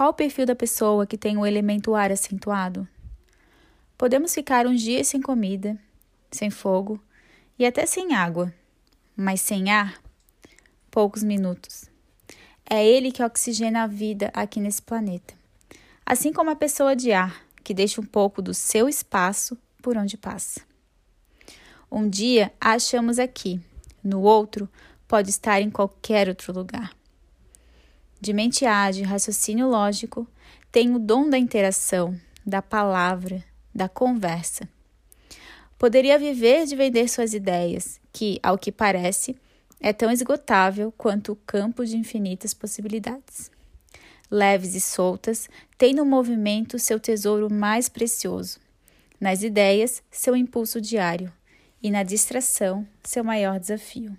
qual o perfil da pessoa que tem o elemento ar acentuado? Podemos ficar uns dias sem comida, sem fogo e até sem água, mas sem ar, poucos minutos. É ele que oxigena a vida aqui nesse planeta. Assim como a pessoa de ar, que deixa um pouco do seu espaço por onde passa. Um dia a achamos aqui, no outro pode estar em qualquer outro lugar. De mente ágil, raciocínio lógico, tem o dom da interação, da palavra, da conversa. Poderia viver de vender suas ideias, que, ao que parece, é tão esgotável quanto o campo de infinitas possibilidades. Leves e soltas, tem no movimento seu tesouro mais precioso, nas ideias, seu impulso diário, e na distração, seu maior desafio.